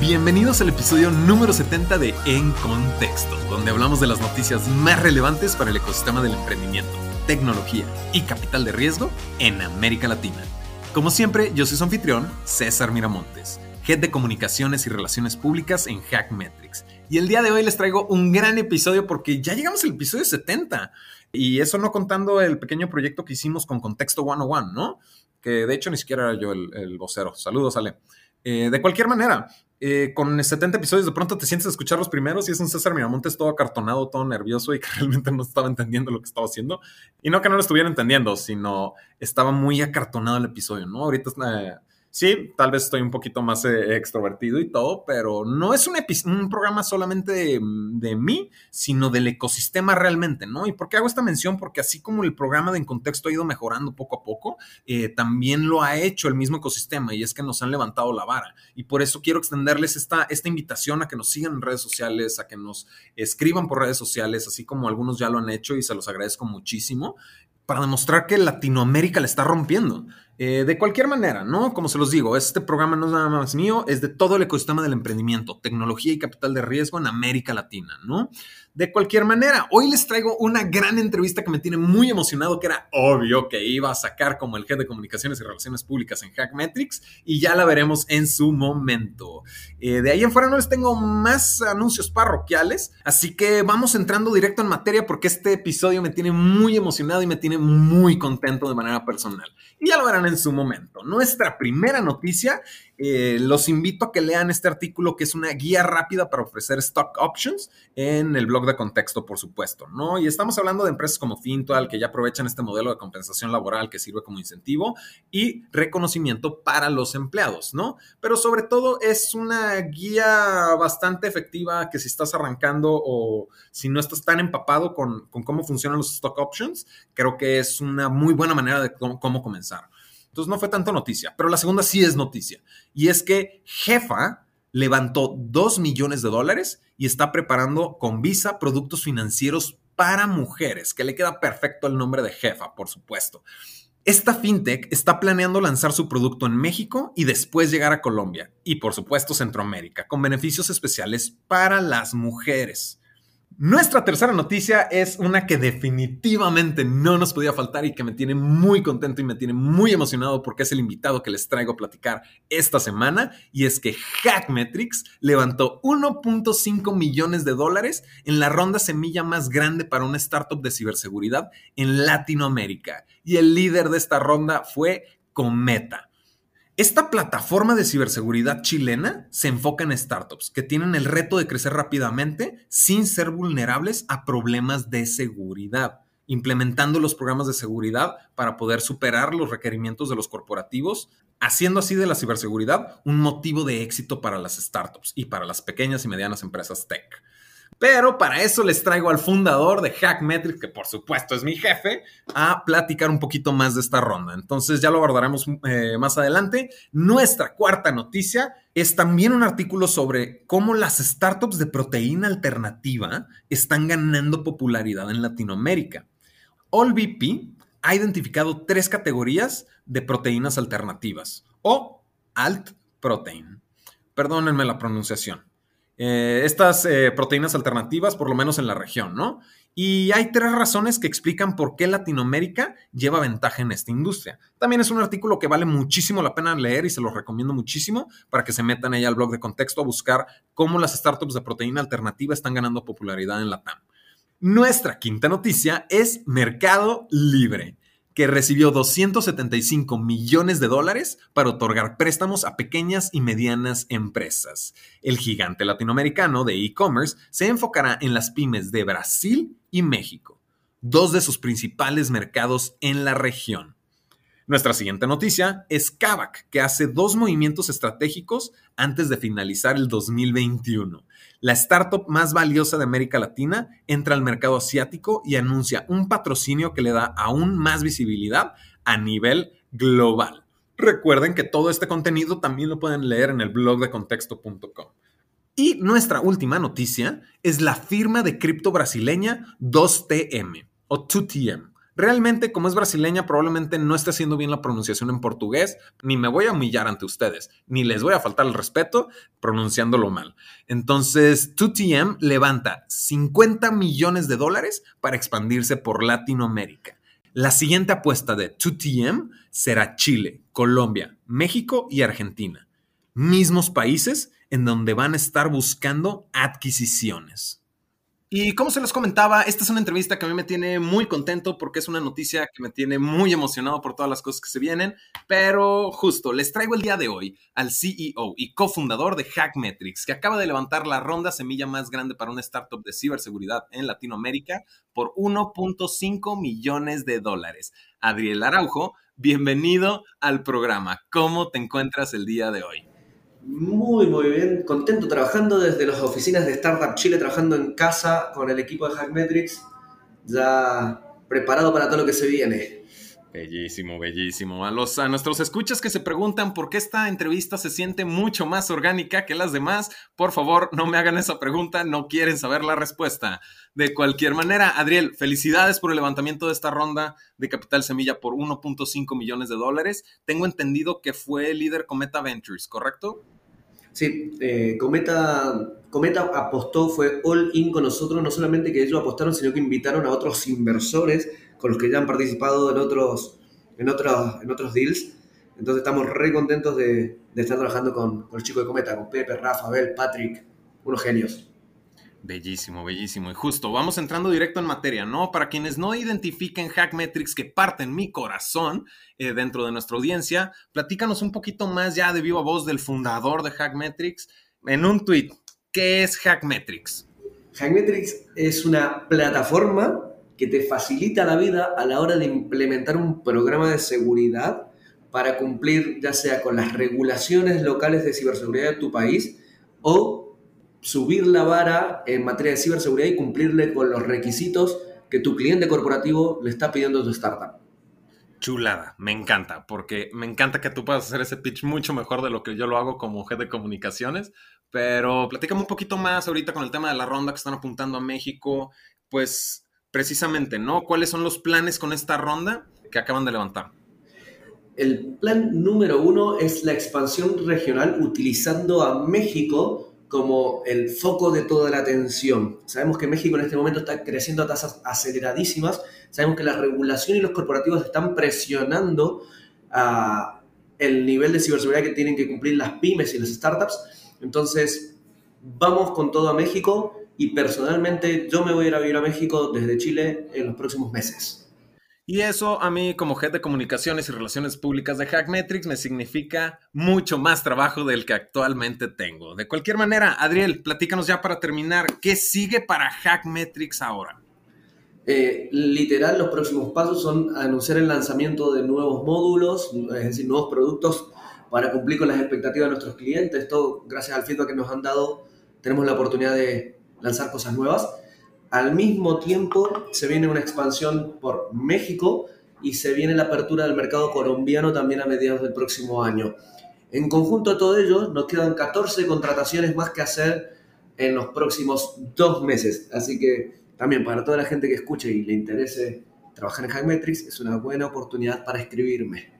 Bienvenidos al episodio número 70 de En Contexto, donde hablamos de las noticias más relevantes para el ecosistema del emprendimiento, tecnología y capital de riesgo en América Latina. Como siempre, yo soy su anfitrión, César Miramontes, Head de Comunicaciones y Relaciones Públicas en Hackmetrics. Y el día de hoy les traigo un gran episodio porque ya llegamos al episodio 70. Y eso no contando el pequeño proyecto que hicimos con Contexto 101, ¿no? Que de hecho ni siquiera era yo el, vocero. Saludos, Ale. Eh, de cualquier manera, eh, con 70 episodios de pronto te sientes a escuchar los primeros y es un César Miramontes todo acartonado, todo nervioso y que realmente no estaba entendiendo lo que estaba haciendo. Y no que no lo estuviera entendiendo, sino estaba muy acartonado el episodio, ¿no? Ahorita eh, Sí, tal vez estoy un poquito más eh, extrovertido y todo, pero no es un, un programa solamente de, mí, sino del ecosistema realmente, ¿no? ¿Y por qué hago esta mención? Porque así como el programa de En Contexto ha ido mejorando poco a poco, eh, también lo ha hecho el mismo ecosistema y es que nos han levantado la vara. Y por eso quiero extenderles esta, esta invitación a que nos sigan en redes sociales, a que nos escriban por redes sociales, así como algunos ya lo han hecho y se los agradezco muchísimo para demostrar que Latinoamérica le está rompiendo. Eh, de cualquier manera, ¿no? Como se los digo, este programa no es nada más mío, es de todo el ecosistema del emprendimiento, tecnología y capital de riesgo en América Latina, ¿no? De cualquier manera, hoy les traigo una gran entrevista que me tiene muy emocionado, que era obvio que iba a sacar como el jefe de comunicaciones y relaciones públicas en Hackmetrics y ya la veremos en su momento. Eh, de ahí en fuera no les tengo más anuncios parroquiales, así que vamos entrando directo en materia porque este episodio me tiene muy emocionado y me tiene muy contento de manera personal. Ya lo verán en su momento. Nuestra primera noticia, eh, los invito a que lean este artículo que es una guía rápida para ofrecer stock options en el blog de contexto, por supuesto, ¿no? Y estamos hablando de empresas como Fintual que ya aprovechan este modelo de compensación laboral que sirve como incentivo y reconocimiento para los empleados, ¿no? Pero sobre todo es una guía bastante efectiva que si estás arrancando o si no estás tan empapado con, cómo funcionan los stock options, creo que es una muy buena manera de cómo comenzar. Entonces no fue tanto noticia, pero la segunda sí es noticia. Y es que Jefa levantó 2 millones de dólares y está preparando con Visa productos financieros para mujeres, que le queda perfecto el nombre de Jefa, por supuesto. Esta fintech está planeando lanzar su producto en México y después llegar a Colombia y por supuesto Centroamérica, con beneficios especiales para las mujeres. Nuestra tercera noticia es una que definitivamente no nos podía faltar y que me tiene muy contento y me tiene muy emocionado porque es el invitado que les traigo a platicar esta semana y es que Hackmetrics levantó 1.5 millones de dólares en la ronda semilla más grande para una startup de ciberseguridad en Latinoamérica y el líder de esta ronda fue Cometa. Esta plataforma de ciberseguridad chilena se enfoca en startups que tienen el reto de crecer rápidamente sin ser vulnerables a problemas de seguridad, implementando los programas de seguridad para poder superar los requerimientos de los corporativos, haciendo así de la ciberseguridad un motivo de éxito para las startups y para las pequeñas y medianas empresas tech. Pero para eso les traigo al fundador de Hackmetrics, que por supuesto es mi jefe, a platicar un poquito más de esta ronda. Entonces ya lo abordaremos eh, más adelante. Nuestra cuarta noticia es también un artículo sobre cómo las startups de proteína alternativa están ganando popularidad en Latinoamérica. AllVP ha identificado tres categorías de proteínas alternativas o alt protein. Perdónenme la pronunciación. Eh, estas eh, proteínas alternativas, por lo menos en la región, ¿no? Y hay tres razones que explican por qué Latinoamérica lleva ventaja en esta industria. También es un artículo que vale muchísimo la pena leer y se los recomiendo muchísimo para que se metan ahí al blog de contexto a buscar cómo las startups de proteína alternativa están ganando popularidad en la TAM. Nuestra quinta noticia es Mercado Libre que recibió 275 millones de dólares para otorgar préstamos a pequeñas y medianas empresas. El gigante latinoamericano de e-commerce se enfocará en las pymes de Brasil y México, dos de sus principales mercados en la región. Nuestra siguiente noticia es Kavak, que hace dos movimientos estratégicos antes de finalizar el 2021. La startup más valiosa de América Latina entra al mercado asiático y anuncia un patrocinio que le da aún más visibilidad a nivel global. Recuerden que todo este contenido también lo pueden leer en el blog de contexto.com. Y nuestra última noticia es la firma de cripto brasileña 2TM o 2TM Realmente, como es brasileña, probablemente no esté haciendo bien la pronunciación en portugués, ni me voy a humillar ante ustedes, ni les voy a faltar el respeto pronunciándolo mal. Entonces, 2TM levanta 50 millones de dólares para expandirse por Latinoamérica. La siguiente apuesta de 2TM será Chile, Colombia, México y Argentina. Mismos países en donde van a estar buscando adquisiciones. Y como se les comentaba, esta es una entrevista que a mí me tiene muy contento porque es una noticia que me tiene muy emocionado por todas las cosas que se vienen. Pero justo, les traigo el día de hoy al CEO y cofundador de Hackmetrics, que acaba de levantar la ronda semilla más grande para una startup de ciberseguridad en Latinoamérica por 1.5 millones de dólares. Adriel Araujo, bienvenido al programa. ¿Cómo te encuentras el día de hoy? Muy, muy bien. Contento trabajando desde las oficinas de Startup Chile, trabajando en casa con el equipo de Hackmetrics, ya preparado para todo lo que se viene. Bellísimo, bellísimo. A, los, a nuestros escuchas que se preguntan por qué esta entrevista se siente mucho más orgánica que las demás, por favor, no me hagan esa pregunta, no quieren saber la respuesta. De cualquier manera, Adriel, felicidades por el levantamiento de esta ronda de Capital Semilla por 1.5 millones de dólares. Tengo entendido que fue líder Cometa Ventures, ¿correcto? Sí, eh, Cometa, Cometa apostó, fue all in con nosotros, no solamente que ellos apostaron, sino que invitaron a otros inversores con los que ya han participado en otros, en otros, en otros deals. Entonces estamos re contentos de, estar trabajando con, con, los chicos de Cometa, con Pepe, Rafa, Abel, Patrick, unos genios. Bellísimo, bellísimo. Y justo, vamos entrando directo en materia, ¿no? Para quienes no identifiquen Hackmetrics que parten mi corazón eh, dentro de nuestra audiencia, platícanos un poquito más ya de viva voz del fundador de Hackmetrics en un tweet. ¿Qué es Hackmetrics? Hackmetrics es una plataforma que te facilita la vida a la hora de implementar un programa de seguridad para cumplir ya sea con las regulaciones locales de ciberseguridad de tu país o subir la vara en materia de ciberseguridad y cumplirle con los requisitos que tu cliente corporativo le está pidiendo a tu startup. Chulada, me encanta, porque me encanta que tú puedas hacer ese pitch mucho mejor de lo que yo lo hago como jefe de comunicaciones. Pero platícame un poquito más ahorita con el tema de la ronda que están apuntando a México. Pues precisamente, ¿no? ¿Cuáles son los planes con esta ronda que acaban de levantar? El plan número uno es la expansión regional utilizando a México como el foco de toda la atención. Sabemos que México en este momento está creciendo a tasas aceleradísimas, sabemos que la regulación y los corporativos están presionando a el nivel de ciberseguridad que tienen que cumplir las pymes y las startups. Entonces, vamos con todo a México y personalmente yo me voy a ir a vivir a México desde Chile en los próximos meses. Y eso a mí como jefe de comunicaciones y relaciones públicas de Hackmetrics me significa mucho más trabajo del que actualmente tengo. De cualquier manera, Adriel, platícanos ya para terminar, ¿qué sigue para Hackmetrics ahora? Eh, literal, los próximos pasos son anunciar el lanzamiento de nuevos módulos, es decir, nuevos productos para cumplir con las expectativas de nuestros clientes. Todo gracias al feedback que nos han dado, tenemos la oportunidad de lanzar cosas nuevas. Al mismo tiempo se viene una expansión por México y se viene la apertura del mercado colombiano también a mediados del próximo año. En conjunto a todo ello, nos quedan 14 contrataciones más que hacer en los próximos dos meses. Así que también para toda la gente que escuche y le interese trabajar en Hackmetrics, es una buena oportunidad para escribirme.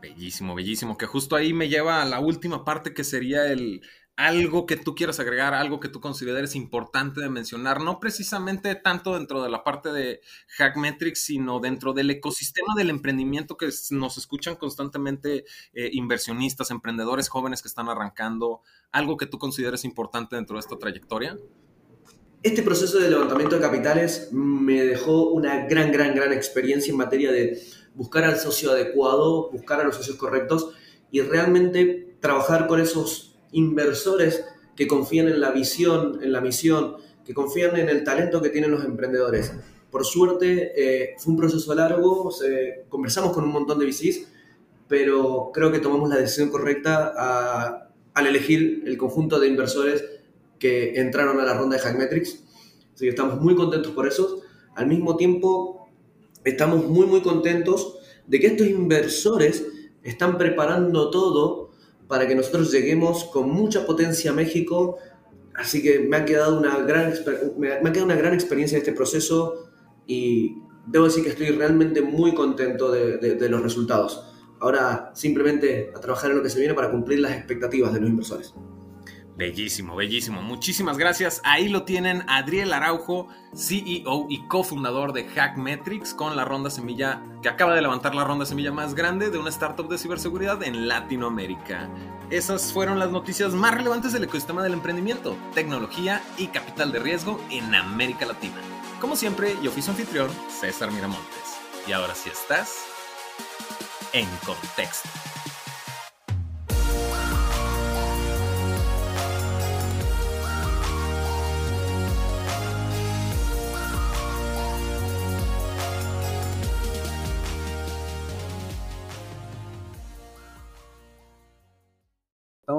Bellísimo, bellísimo, que justo ahí me lleva a la última parte que sería el, algo que tú quieras agregar, algo que tú consideres importante de mencionar, no precisamente tanto dentro de la parte de Hackmetrics, sino dentro del ecosistema del emprendimiento que nos escuchan constantemente eh, inversionistas, emprendedores jóvenes que están arrancando, algo que tú consideres importante dentro de esta trayectoria. Este proceso de levantamiento de capitales me dejó una gran, gran, gran experiencia en materia de buscar al socio adecuado, buscar a los socios correctos y realmente trabajar con esos inversores que confían en la visión, en la misión, que confían en el talento que tienen los emprendedores. Por suerte, eh, fue un proceso largo, conversamos con un montón de VCs, pero creo que tomamos la decisión correcta al elegir el conjunto de inversores que entraron a la ronda de Hackmetrics. Así que estamos muy contentos por eso. Al mismo tiempo, estamos muy, muy contentos de que estos inversores están preparando todo para que nosotros lleguemos con mucha potencia a México. Así que me ha quedado una gran, me ha una gran experiencia en este proceso y debo decir que estoy realmente muy contento de, los resultados. Ahora simplemente a trabajar en lo que se viene para cumplir las expectativas de los inversores. Bellísimo, bellísimo. Muchísimas gracias. Ahí lo tienen Adriel Araujo, CEO y cofundador de Hackmetrics, con la ronda semilla que acaba de levantar la ronda semilla más grande de una startup de ciberseguridad en Latinoamérica. Esas fueron las noticias más relevantes del ecosistema del emprendimiento, tecnología y capital de riesgo en América Latina. Como siempre, yo fui su anfitrión, César Miramontes. Y ahora sí estás en contexto.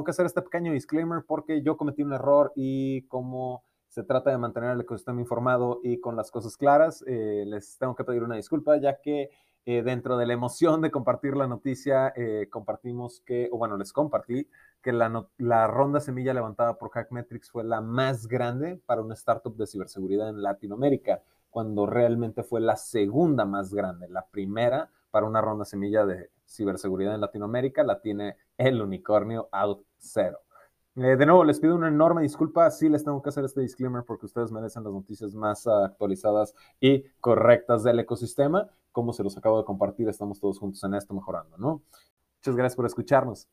Que hacer este pequeño disclaimer porque yo cometí un error y como se trata de mantener el ecosistema informado y con las cosas claras, eh, les tengo que pedir una disculpa ya que eh, dentro de la emoción de compartir la noticia, eh, compartimos que, o bueno, les compartí que la, la ronda semilla levantada por Hackmetrics fue la más grande para una startup de ciberseguridad en Latinoamérica, cuando realmente fue la segunda más grande. La primera para una ronda semilla de ciberseguridad en Latinoamérica la tiene el unicornio Out Zero. Eh, de nuevo, les pido una enorme disculpa. Sí, les tengo que hacer este disclaimer porque ustedes merecen las noticias más actualizadas y correctas del ecosistema. Como se los acabo de compartir, estamos todos juntos en esto mejorando, ¿no? Muchas gracias por escucharnos.